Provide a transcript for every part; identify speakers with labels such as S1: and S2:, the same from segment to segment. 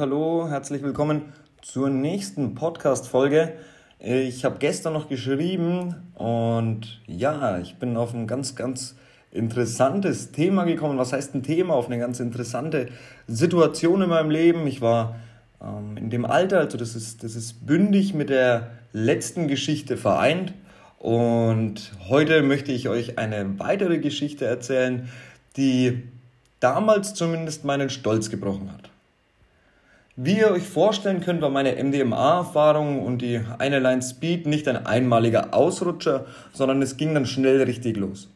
S1: hallo, herzlich willkommen zur nächsten Podcast-Folge. Ich habe gestern noch geschrieben und ja, ich bin auf ein ganz, ganz interessantes Thema gekommen. Was heißt ein Thema? Auf eine ganz interessante Situation in meinem Leben. Ich war ähm, in dem Alter, also das ist, das ist bündig mit der letzten Geschichte vereint. Und heute möchte ich euch eine weitere Geschichte erzählen, die damals zumindest meinen Stolz gebrochen hat. Wie ihr euch vorstellen könnt, war meine MDMA-Erfahrung und die eine Line Speed nicht ein einmaliger Ausrutscher, sondern es ging dann schnell richtig los.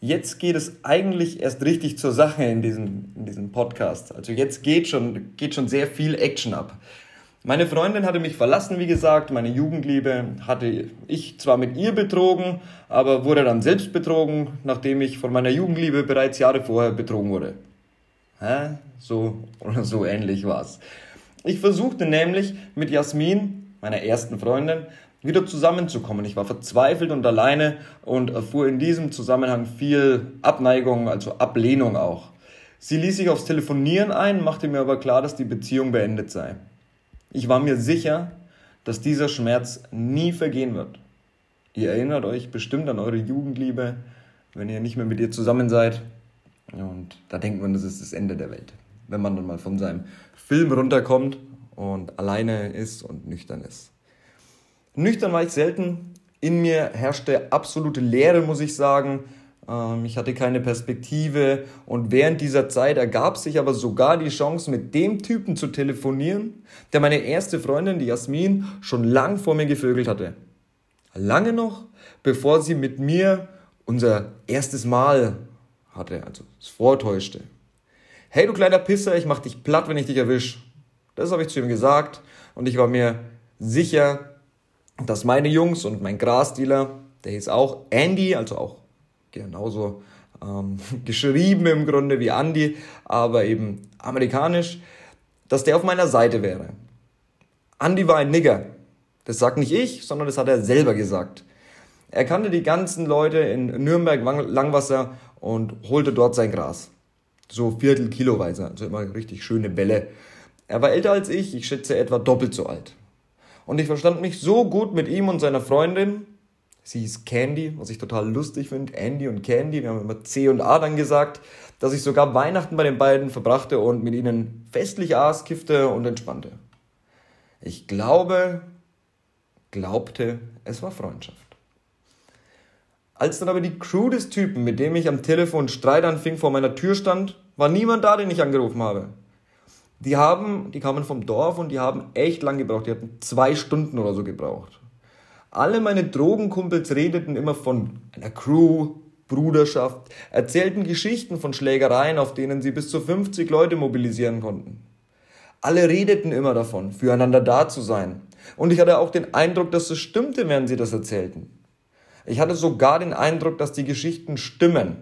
S1: Jetzt geht es eigentlich erst richtig zur Sache in diesem, in diesem Podcast. Also jetzt geht schon, geht schon sehr viel Action ab. Meine Freundin hatte mich verlassen, wie gesagt, meine Jugendliebe hatte ich zwar mit ihr betrogen, aber wurde dann selbst betrogen, nachdem ich von meiner Jugendliebe bereits Jahre vorher betrogen wurde. Hä? So oder so ähnlich war's. Ich versuchte nämlich mit Jasmin, meiner ersten Freundin, wieder zusammenzukommen. Ich war verzweifelt und alleine und erfuhr in diesem Zusammenhang viel Abneigung, also Ablehnung auch. Sie ließ sich aufs Telefonieren ein, machte mir aber klar, dass die Beziehung beendet sei. Ich war mir sicher, dass dieser Schmerz nie vergehen wird. Ihr erinnert euch bestimmt an eure Jugendliebe, wenn ihr nicht mehr mit ihr zusammen seid. Und da denkt man, das ist das Ende der Welt. Wenn man dann mal von seinem Film runterkommt und alleine ist und nüchtern ist. Nüchtern war ich selten. In mir herrschte absolute Leere, muss ich sagen. Ähm, ich hatte keine Perspektive und während dieser Zeit ergab sich aber sogar die Chance, mit dem Typen zu telefonieren, der meine erste Freundin, die Jasmin, schon lang vor mir gevögelt hatte. Lange noch, bevor sie mit mir unser erstes Mal hatte, also es vortäuschte. Hey du kleiner Pisser, ich mach dich platt, wenn ich dich erwisch. Das habe ich zu ihm gesagt und ich war mir sicher, dass meine Jungs und mein Grasdealer, der hieß auch Andy, also auch genauso ähm, geschrieben im Grunde wie Andy, aber eben amerikanisch, dass der auf meiner Seite wäre. Andy war ein Nigger. Das sagt nicht ich, sondern das hat er selber gesagt. Er kannte die ganzen Leute in Nürnberg Langwasser und holte dort sein Gras. So Viertel Kiloweise, also immer richtig schöne Bälle. Er war älter als ich, ich schätze etwa doppelt so alt. Und ich verstand mich so gut mit ihm und seiner Freundin. Sie hieß Candy, was ich total lustig finde. Andy und Candy, wir haben immer C und A dann gesagt, dass ich sogar Weihnachten bei den beiden verbrachte und mit ihnen festlich aß, kiffte und entspannte. Ich glaube, glaubte, es war Freundschaft. Als dann aber die Crew des Typen, mit dem ich am Telefon Streit anfing, vor meiner Tür stand, war niemand da, den ich angerufen habe. Die haben, die kamen vom Dorf und die haben echt lang gebraucht. Die hatten zwei Stunden oder so gebraucht. Alle meine Drogenkumpels redeten immer von einer Crew, Bruderschaft, erzählten Geschichten von Schlägereien, auf denen sie bis zu 50 Leute mobilisieren konnten. Alle redeten immer davon, füreinander da zu sein. Und ich hatte auch den Eindruck, dass es stimmte, während sie das erzählten. Ich hatte sogar den Eindruck, dass die Geschichten stimmen.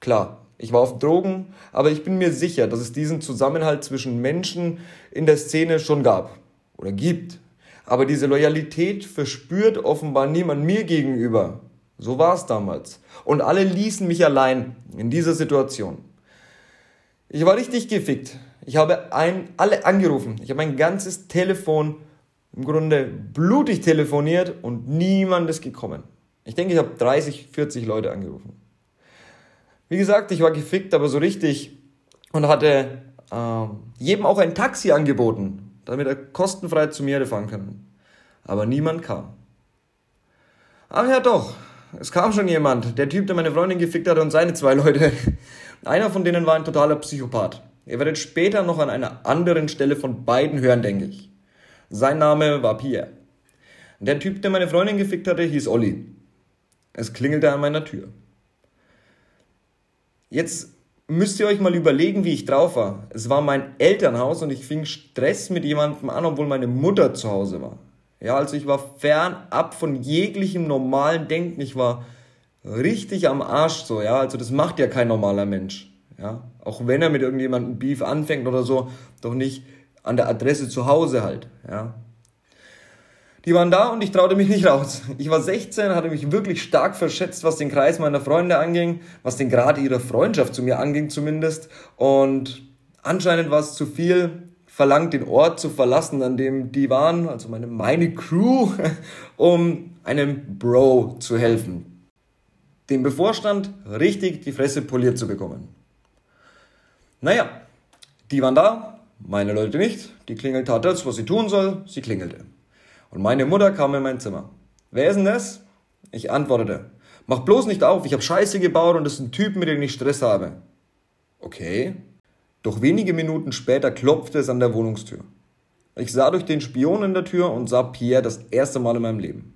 S1: Klar, ich war auf Drogen, aber ich bin mir sicher, dass es diesen Zusammenhalt zwischen Menschen in der Szene schon gab oder gibt. Aber diese Loyalität verspürt offenbar niemand mir gegenüber. So war es damals. Und alle ließen mich allein in dieser Situation. Ich war richtig gefickt. Ich habe ein, alle angerufen. Ich habe mein ganzes Telefon im Grunde blutig telefoniert und niemand ist gekommen. Ich denke, ich habe 30, 40 Leute angerufen. Wie gesagt, ich war gefickt, aber so richtig und hatte äh, jedem auch ein Taxi angeboten, damit er kostenfrei zu mir fahren können. Aber niemand kam. Ach ja, doch. Es kam schon jemand. Der Typ, der meine Freundin gefickt hatte und seine zwei Leute. Einer von denen war ein totaler Psychopath. Ihr werdet später noch an einer anderen Stelle von beiden hören, denke ich. Sein Name war Pierre. Der Typ, der meine Freundin gefickt hatte, hieß Olli. Es klingelte an meiner Tür. Jetzt müsst ihr euch mal überlegen, wie ich drauf war. Es war mein Elternhaus und ich fing Stress mit jemandem an, obwohl meine Mutter zu Hause war. Ja, also ich war fernab von jeglichem normalen Denken. Ich war richtig am Arsch so, ja. Also das macht ja kein normaler Mensch. Ja, auch wenn er mit irgendjemandem Beef anfängt oder so, doch nicht an der Adresse zu Hause halt, ja. Die waren da und ich traute mich nicht raus. Ich war 16, hatte mich wirklich stark verschätzt, was den Kreis meiner Freunde anging, was den Grad ihrer Freundschaft zu mir anging zumindest. Und Anscheinend war es zu viel verlangt, den Ort zu verlassen, an dem die waren, also meine, meine Crew, um einem Bro zu helfen. Dem bevorstand, richtig die Fresse poliert zu bekommen. Naja, die waren da, meine Leute nicht. Die Klingel tat das, was sie tun soll, sie klingelte. Und meine Mutter kam in mein Zimmer. Wer ist denn das? Ich antwortete, mach bloß nicht auf, ich habe Scheiße gebaut und das ist ein Typ, mit dem ich Stress habe. Okay, doch wenige Minuten später klopfte es an der Wohnungstür. Ich sah durch den Spion in der Tür und sah Pierre das erste Mal in meinem Leben.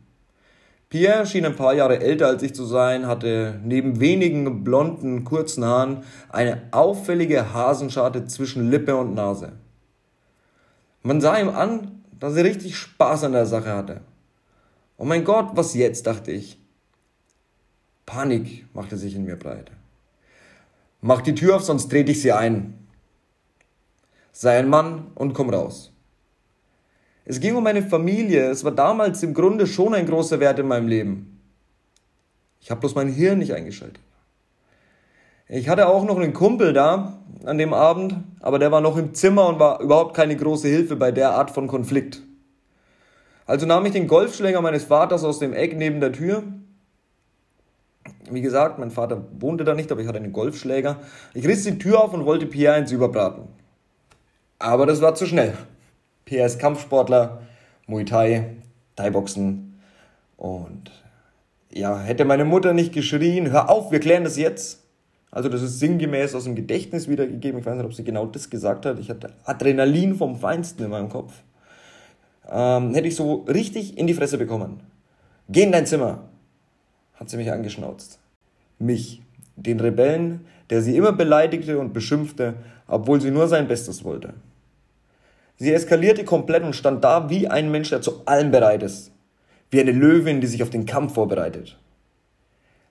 S1: Pierre schien ein paar Jahre älter als ich zu sein, hatte neben wenigen blonden, kurzen Haaren eine auffällige Hasenscharte zwischen Lippe und Nase. Man sah ihm an, dass er richtig Spaß an der Sache hatte. Oh mein Gott, was jetzt, dachte ich. Panik machte sich in mir breit. Mach die Tür auf, sonst trete ich sie ein, sei ein Mann und komm raus. Es ging um meine Familie. Es war damals im Grunde schon ein großer Wert in meinem Leben. Ich habe bloß mein Hirn nicht eingeschaltet. Ich hatte auch noch einen Kumpel da an dem Abend, aber der war noch im Zimmer und war überhaupt keine große Hilfe bei der Art von Konflikt. Also nahm ich den Golfschläger meines Vaters aus dem Eck neben der Tür. Wie gesagt, mein Vater wohnte da nicht, aber ich hatte einen Golfschläger. Ich riss die Tür auf und wollte Pierre eins überbraten. Aber das war zu schnell. PS Kampfsportler, Muay Thai, Thai-Boxen und ja, hätte meine Mutter nicht geschrien, hör auf, wir klären das jetzt. Also das ist sinngemäß aus dem Gedächtnis wiedergegeben. Ich weiß nicht, ob sie genau das gesagt hat. Ich hatte Adrenalin vom Feinsten in meinem Kopf. Ähm, hätte ich so richtig in die Fresse bekommen. Geh in dein Zimmer, hat sie mich angeschnauzt. Mich, den Rebellen, der sie immer beleidigte und beschimpfte, obwohl sie nur sein Bestes wollte. Sie eskalierte komplett und stand da wie ein Mensch, der zu allem bereit ist. Wie eine Löwin, die sich auf den Kampf vorbereitet.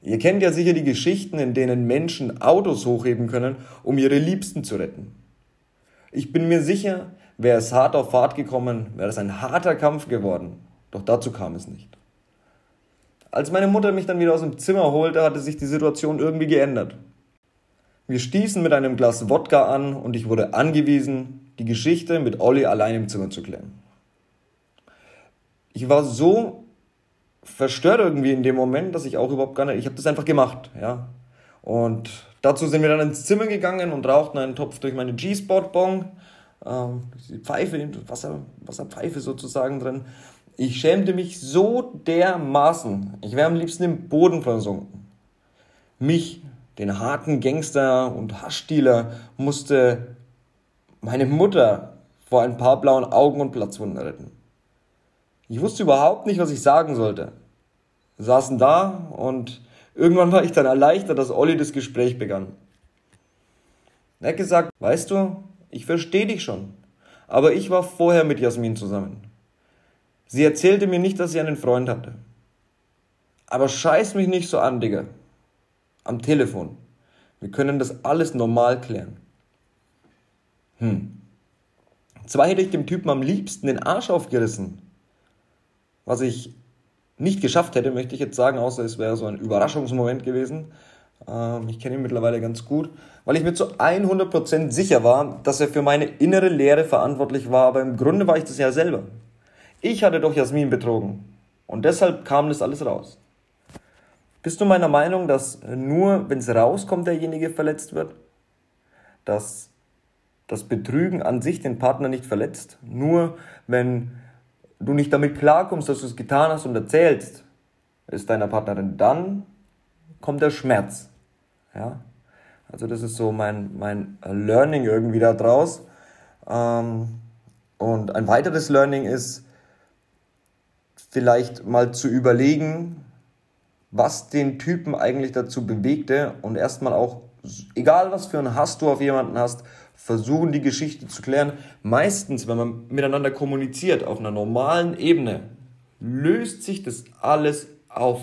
S1: Ihr kennt ja sicher die Geschichten, in denen Menschen Autos hochheben können, um ihre Liebsten zu retten. Ich bin mir sicher, wäre es hart auf Fahrt gekommen, wäre es ein harter Kampf geworden. Doch dazu kam es nicht. Als meine Mutter mich dann wieder aus dem Zimmer holte, hatte sich die Situation irgendwie geändert. Wir stießen mit einem Glas Wodka an und ich wurde angewiesen, die Geschichte mit Olli allein im Zimmer zu klären. Ich war so verstört irgendwie in dem Moment, dass ich auch überhaupt gar nicht, ich habe das einfach gemacht, ja. Und dazu sind wir dann ins Zimmer gegangen und rauchten einen Topf durch meine G-Spot-Bong, ähm, die Pfeife, Wasser, Wasserpfeife sozusagen drin. Ich schämte mich so dermaßen. Ich wäre am liebsten im Boden versunken. Mich, den harten Gangster und Haschdealer, musste meine Mutter vor ein paar blauen Augen und Platzwunden retten. Ich wusste überhaupt nicht, was ich sagen sollte. Wir saßen da und irgendwann war ich dann erleichtert, dass Olli das Gespräch begann. Er hat gesagt, weißt du, ich verstehe dich schon, aber ich war vorher mit Jasmin zusammen. Sie erzählte mir nicht, dass sie einen Freund hatte. Aber scheiß mich nicht so an, Digga. Am Telefon. Wir können das alles normal klären. Hm. Zwar hätte ich dem Typen am liebsten den Arsch aufgerissen. Was ich nicht geschafft hätte, möchte ich jetzt sagen, außer es wäre so ein Überraschungsmoment gewesen. Ähm, ich kenne ihn mittlerweile ganz gut, weil ich mir zu 100% sicher war, dass er für meine innere Lehre verantwortlich war, aber im Grunde war ich das ja selber. Ich hatte doch Jasmin betrogen und deshalb kam das alles raus. Bist du meiner Meinung, dass nur wenn es rauskommt, derjenige verletzt wird? Dass das Betrügen an sich den Partner nicht verletzt. Nur wenn du nicht damit klarkommst, dass du es getan hast und erzählst, ist deiner Partnerin, dann kommt der Schmerz. Ja? Also das ist so mein, mein Learning irgendwie da draus. Ähm, und ein weiteres Learning ist, vielleicht mal zu überlegen, was den Typen eigentlich dazu bewegte und erstmal auch, egal was für einen Hass du auf jemanden hast, versuchen, die Geschichte zu klären. Meistens, wenn man miteinander kommuniziert auf einer normalen Ebene, löst sich das alles auf.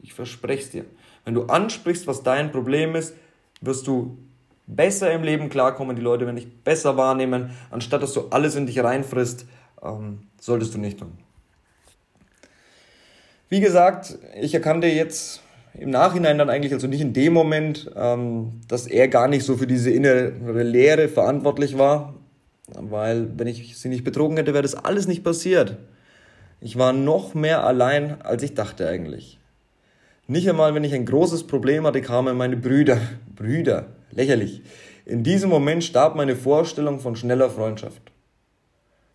S1: Ich verspreche es dir. Wenn du ansprichst, was dein Problem ist, wirst du besser im Leben klarkommen. Die Leute werden dich besser wahrnehmen. Anstatt dass du alles in dich reinfrisst, ähm, solltest du nicht tun. Wie gesagt, ich erkannte jetzt im Nachhinein dann eigentlich, also nicht in dem Moment, ähm, dass er gar nicht so für diese innere Lehre verantwortlich war, weil wenn ich sie nicht betrogen hätte, wäre das alles nicht passiert. Ich war noch mehr allein, als ich dachte eigentlich. Nicht einmal, wenn ich ein großes Problem hatte, kamen meine Brüder. Brüder, lächerlich. In diesem Moment starb meine Vorstellung von schneller Freundschaft.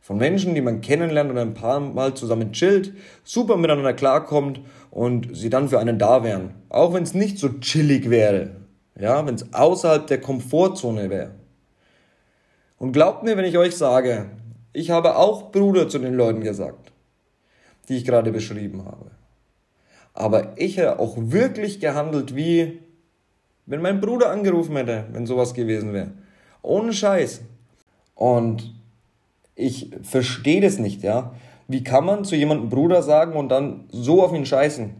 S1: Von Menschen, die man kennenlernt und ein paar Mal zusammen chillt, super miteinander klarkommt und sie dann für einen da wären. Auch wenn es nicht so chillig wäre. Ja, wenn es außerhalb der Komfortzone wäre. Und glaubt mir, wenn ich euch sage, ich habe auch Bruder zu den Leuten gesagt die ich gerade beschrieben habe. Aber ich hätte auch wirklich gehandelt, wie wenn mein Bruder angerufen hätte, wenn sowas gewesen wäre. Ohne Scheiß. Und ich verstehe das nicht, ja. Wie kann man zu jemandem Bruder sagen und dann so auf ihn scheißen?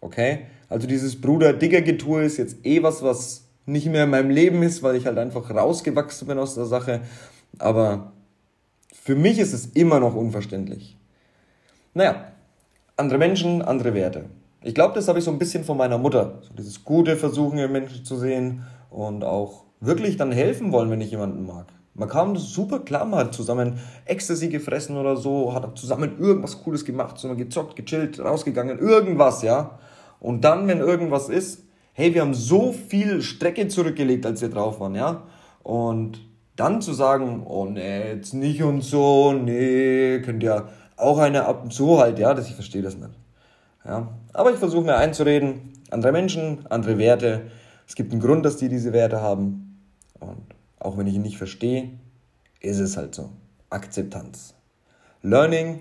S1: Okay? Also dieses Bruder-Digger-Getue ist jetzt eh was, was nicht mehr in meinem Leben ist, weil ich halt einfach rausgewachsen bin aus der Sache. Aber für mich ist es immer noch unverständlich. Naja, andere Menschen, andere Werte. Ich glaube, das habe ich so ein bisschen von meiner Mutter. So dieses gute Versuchen Menschen zu sehen und auch wirklich dann helfen wollen, wenn ich jemanden mag. Man kam super klar, man hat zusammen Ecstasy gefressen oder so, hat zusammen irgendwas Cooles gemacht, so gezockt, gechillt, rausgegangen, irgendwas, ja. Und dann, wenn irgendwas ist, hey, wir haben so viel Strecke zurückgelegt, als wir drauf waren, ja. Und dann zu sagen, oh nee, jetzt nicht und so, nee, könnt ihr auch eine ab und zu halt, ja, dass ich verstehe das nicht. Ja, aber ich versuche mir einzureden, andere Menschen, andere Werte. Es gibt einen Grund, dass die diese Werte haben. Und auch wenn ich ihn nicht verstehe, ist es halt so. Akzeptanz. Learning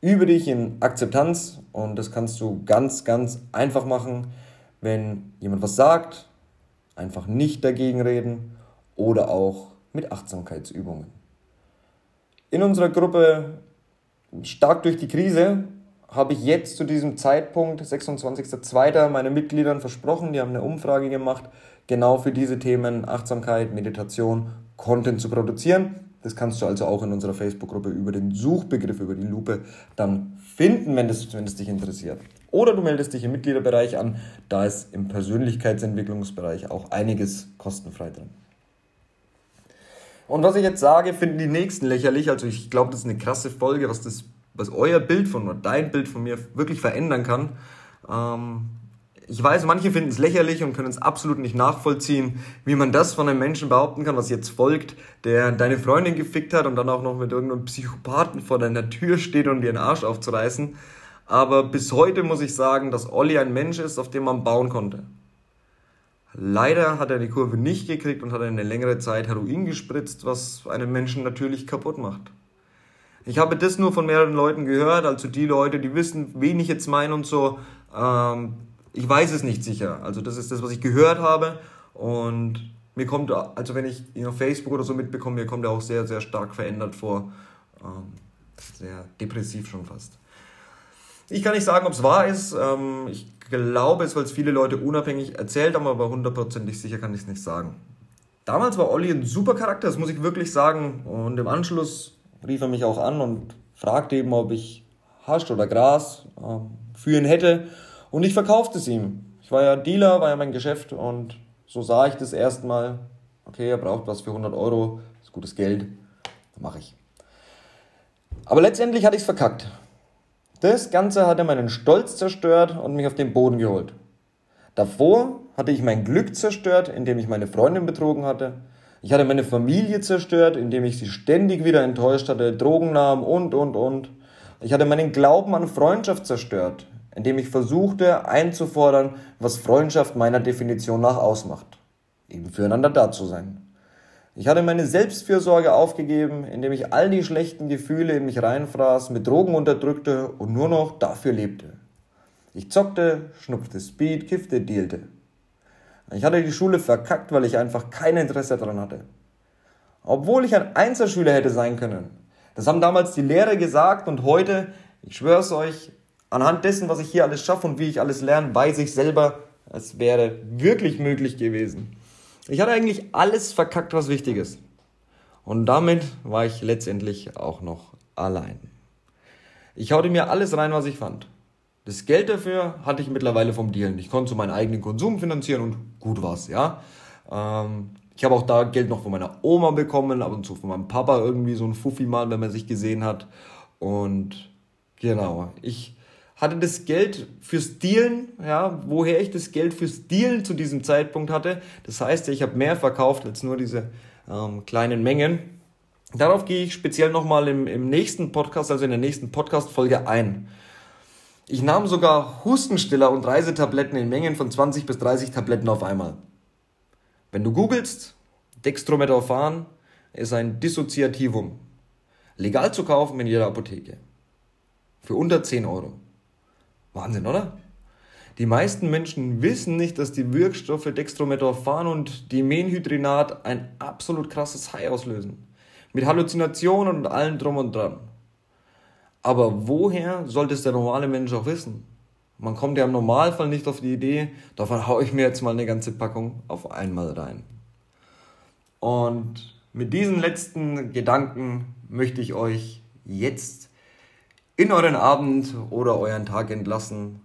S1: übe dich in Akzeptanz und das kannst du ganz, ganz einfach machen, wenn jemand was sagt, einfach nicht dagegen reden oder auch mit Achtsamkeitsübungen. In unserer Gruppe stark durch die Krise habe ich jetzt zu diesem Zeitpunkt, 26.02., meine Mitgliedern versprochen, die haben eine Umfrage gemacht, genau für diese Themen Achtsamkeit, Meditation, Content zu produzieren. Das kannst du also auch in unserer Facebook-Gruppe über den Suchbegriff, über die Lupe dann finden, wenn das, wenn das dich interessiert. Oder du meldest dich im Mitgliederbereich an, da ist im Persönlichkeitsentwicklungsbereich auch einiges kostenfrei drin. Und was ich jetzt sage, finden die Nächsten lächerlich. Also ich glaube, das ist eine krasse Folge, was das, was euer Bild von oder dein Bild von mir wirklich verändern kann. Ähm, ich weiß, manche finden es lächerlich und können es absolut nicht nachvollziehen, wie man das von einem Menschen behaupten kann, was jetzt folgt, der deine Freundin gefickt hat und dann auch noch mit irgendeinem Psychopathen vor deiner Tür steht, um dir den Arsch aufzureißen. Aber bis heute muss ich sagen, dass Olli ein Mensch ist, auf dem man bauen konnte. Leider hat er die Kurve nicht gekriegt und hat eine längere Zeit Heroin gespritzt, was einen Menschen natürlich kaputt macht. Ich habe das nur von mehreren Leuten gehört, also die Leute, die wissen, wen ich jetzt meine und so. Ähm, ich weiß es nicht sicher. Also das ist das, was ich gehört habe. Und mir kommt, also wenn ich ihn auf Facebook oder so mitbekomme, mir kommt er auch sehr, sehr stark verändert vor. Ähm, sehr depressiv schon fast. Ich kann nicht sagen, ob es wahr ist. Ähm, ich glaube es, weil es viele Leute unabhängig erzählt haben, aber hundertprozentig sicher kann ich es nicht sagen. Damals war Olli ein super Charakter, das muss ich wirklich sagen. Und im Anschluss rief er mich auch an und fragte eben, ob ich Hasch oder Gras äh, für ihn hätte. Und ich verkaufte es ihm. Ich war ja Dealer, war ja mein Geschäft und so sah ich das erstmal. Okay, er braucht was für 100 Euro, ist gutes Geld, mache ich. Aber letztendlich hatte ich es verkackt. Das Ganze hatte meinen Stolz zerstört und mich auf den Boden geholt. Davor hatte ich mein Glück zerstört, indem ich meine Freundin betrogen hatte. Ich hatte meine Familie zerstört, indem ich sie ständig wieder enttäuscht hatte, Drogen nahm und, und, und. Ich hatte meinen Glauben an Freundschaft zerstört, indem ich versuchte einzufordern, was Freundschaft meiner Definition nach ausmacht. Eben füreinander da zu sein. Ich hatte meine Selbstfürsorge aufgegeben, indem ich all die schlechten Gefühle in mich reinfraß, mit Drogen unterdrückte und nur noch dafür lebte. Ich zockte, schnupfte Speed, kiffte, dealte. Ich hatte die Schule verkackt, weil ich einfach kein Interesse daran hatte. Obwohl ich ein Einzelschüler hätte sein können. Das haben damals die Lehrer gesagt und heute, ich schwör's euch, anhand dessen, was ich hier alles schaffe und wie ich alles lerne, weiß ich selber, es wäre wirklich möglich gewesen. Ich hatte eigentlich alles verkackt, was wichtig ist. Und damit war ich letztendlich auch noch allein. Ich haute mir alles rein, was ich fand. Das Geld dafür hatte ich mittlerweile vom Dealen. Ich konnte so meinen eigenen Konsum finanzieren und gut war's, ja. Ähm, ich habe auch da Geld noch von meiner Oma bekommen, ab und zu von meinem Papa irgendwie so ein Fuffi mal, wenn man sich gesehen hat. Und genau, ich hatte das Geld fürs Dealen, ja, woher ich das Geld fürs Dealen zu diesem Zeitpunkt hatte. Das heißt, ich habe mehr verkauft als nur diese ähm, kleinen Mengen. Darauf gehe ich speziell nochmal im, im nächsten Podcast, also in der nächsten Podcast-Folge ein. Ich nahm sogar Hustenstiller und Reisetabletten in Mengen von 20 bis 30 Tabletten auf einmal. Wenn du googelst, Dextromethorphan ist ein Dissoziativum. Legal zu kaufen in jeder Apotheke. Für unter 10 Euro. Wahnsinn, oder? Die meisten Menschen wissen nicht, dass die Wirkstoffe Dextromethorphan und Dimenhydrinat ein absolut krasses High auslösen. Mit Halluzinationen und allem drum und dran. Aber woher sollte es der normale Mensch auch wissen? Man kommt ja im Normalfall nicht auf die Idee, davon haue ich mir jetzt mal eine ganze Packung auf einmal rein. Und mit diesen letzten Gedanken möchte ich euch jetzt in euren Abend oder euren Tag entlassen.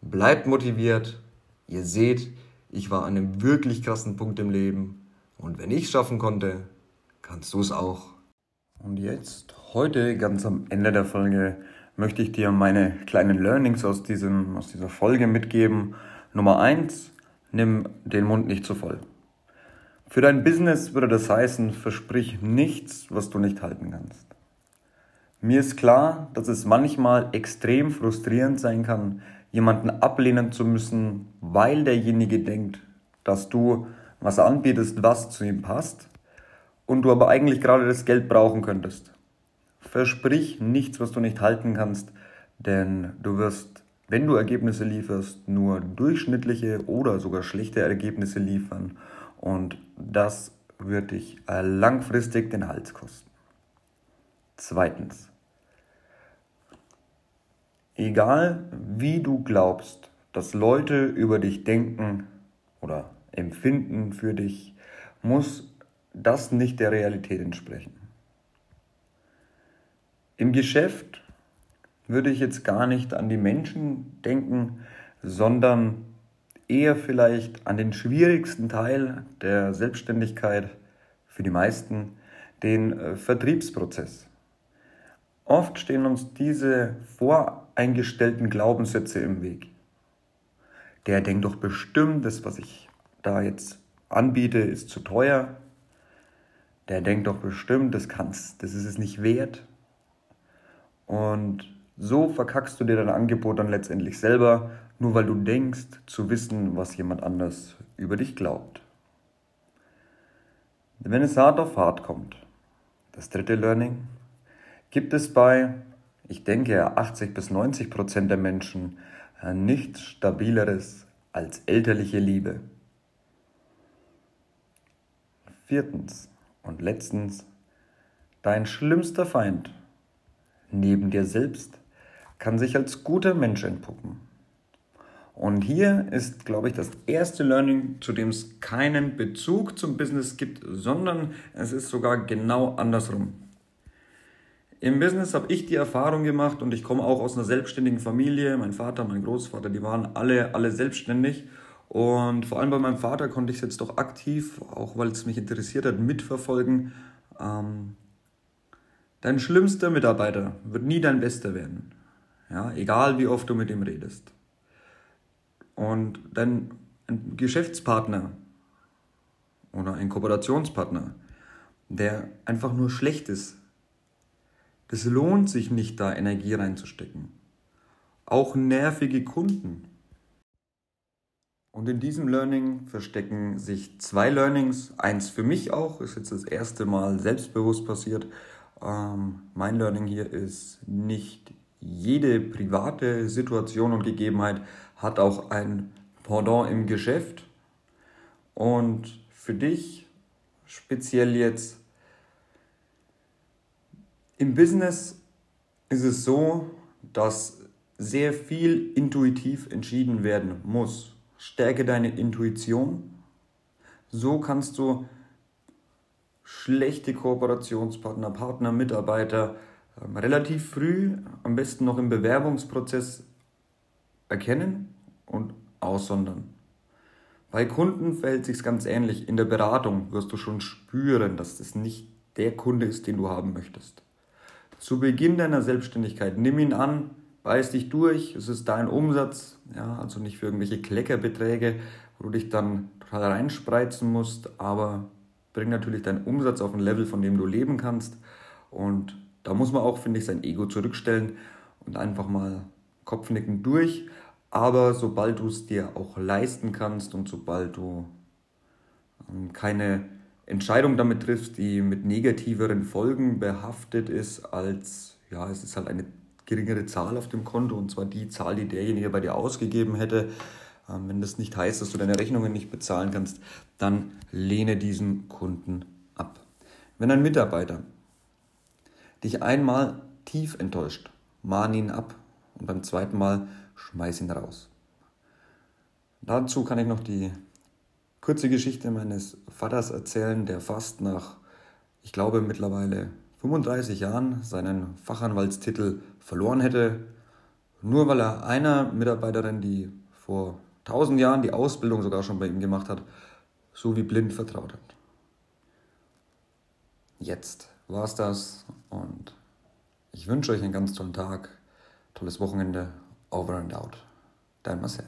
S1: Bleibt motiviert. Ihr seht, ich war an einem wirklich krassen Punkt im Leben. Und wenn ich es schaffen konnte, kannst du es auch. Und jetzt, heute, ganz am Ende der Folge, möchte ich dir meine kleinen Learnings aus, diesem, aus dieser Folge mitgeben. Nummer eins: nimm den Mund nicht zu voll. Für dein Business würde das heißen, versprich nichts, was du nicht halten kannst. Mir ist klar, dass es manchmal extrem frustrierend sein kann, jemanden ablehnen zu müssen, weil derjenige denkt, dass du was anbietest, was zu ihm passt und du aber eigentlich gerade das Geld brauchen könntest. Versprich nichts, was du nicht halten kannst, denn du wirst, wenn du Ergebnisse lieferst, nur durchschnittliche oder sogar schlechte Ergebnisse liefern und das wird dich langfristig den Hals kosten. Zweitens. Egal wie du glaubst, dass Leute über dich denken oder empfinden für dich, muss das nicht der Realität entsprechen. Im Geschäft würde ich jetzt gar nicht an die Menschen denken, sondern eher vielleicht an den schwierigsten Teil der Selbstständigkeit für die meisten, den äh, Vertriebsprozess. Oft stehen uns diese voreingestellten Glaubenssätze im Weg. Der denkt doch bestimmt, das, was ich da jetzt anbiete, ist zu teuer der denkt doch bestimmt, das kannst, das ist es nicht wert. Und so verkackst du dir dein Angebot dann letztendlich selber, nur weil du denkst zu wissen, was jemand anders über dich glaubt. Wenn es hart auf hart kommt, das dritte Learning, gibt es bei, ich denke, 80 bis 90 Prozent der Menschen nichts Stabileres als elterliche Liebe. Viertens, und letztens, dein schlimmster Feind neben dir selbst kann sich als guter Mensch entpuppen. Und hier ist, glaube ich, das erste Learning, zu dem es keinen Bezug zum Business gibt, sondern es ist sogar genau andersrum. Im Business habe ich die Erfahrung gemacht und ich komme auch aus einer selbstständigen Familie. Mein Vater, mein Großvater, die waren alle, alle selbstständig. Und vor allem bei meinem Vater konnte ich es jetzt doch aktiv, auch weil es mich interessiert hat, mitverfolgen. Ähm, dein schlimmster Mitarbeiter wird nie dein bester werden. Ja, egal wie oft du mit ihm redest. Und dein Geschäftspartner oder ein Kooperationspartner, der einfach nur schlecht ist, das lohnt sich nicht, da Energie reinzustecken. Auch nervige Kunden und in diesem Learning verstecken sich zwei Learnings. Eins für mich auch, ist jetzt das erste Mal selbstbewusst passiert. Ähm, mein Learning hier ist, nicht jede private Situation und Gegebenheit hat auch ein Pendant im Geschäft. Und für dich speziell jetzt im Business ist es so, dass sehr viel intuitiv entschieden werden muss. Stärke deine Intuition. So kannst du schlechte Kooperationspartner, Partner, Mitarbeiter ähm, relativ früh, am besten noch im Bewerbungsprozess, erkennen und aussondern. Bei Kunden verhält sich ganz ähnlich. In der Beratung wirst du schon spüren, dass das nicht der Kunde ist, den du haben möchtest. Zu Beginn deiner Selbstständigkeit nimm ihn an, beiß dich durch, es ist dein Umsatz, ja, also nicht für irgendwelche Kleckerbeträge, wo du dich dann total reinspreizen musst, aber bring natürlich deinen Umsatz auf ein Level, von dem du leben kannst. Und da muss man auch, finde ich, sein Ego zurückstellen und einfach mal Kopfnicken durch. Aber sobald du es dir auch leisten kannst und sobald du ähm, keine Entscheidung damit triffst, die mit negativeren Folgen behaftet ist, als ja, es ist halt eine geringere Zahl auf dem Konto und zwar die Zahl, die derjenige bei dir ausgegeben hätte. Ähm, wenn das nicht heißt, dass du deine Rechnungen nicht bezahlen kannst, dann lehne diesen Kunden ab. Wenn ein Mitarbeiter dich einmal tief enttäuscht, mahn ihn ab und beim zweiten Mal schmeiß ihn raus. Dazu kann ich noch die kurze Geschichte meines Vaters erzählen, der fast nach, ich glaube mittlerweile 35 Jahren seinen Fachanwaltstitel verloren hätte, nur weil er einer Mitarbeiterin, die vor 1000 Jahren die Ausbildung sogar schon bei ihm gemacht hat, so wie blind vertraut hat. Jetzt war es das und ich wünsche euch einen ganz tollen Tag, tolles Wochenende. Over and out. Dein Marcel.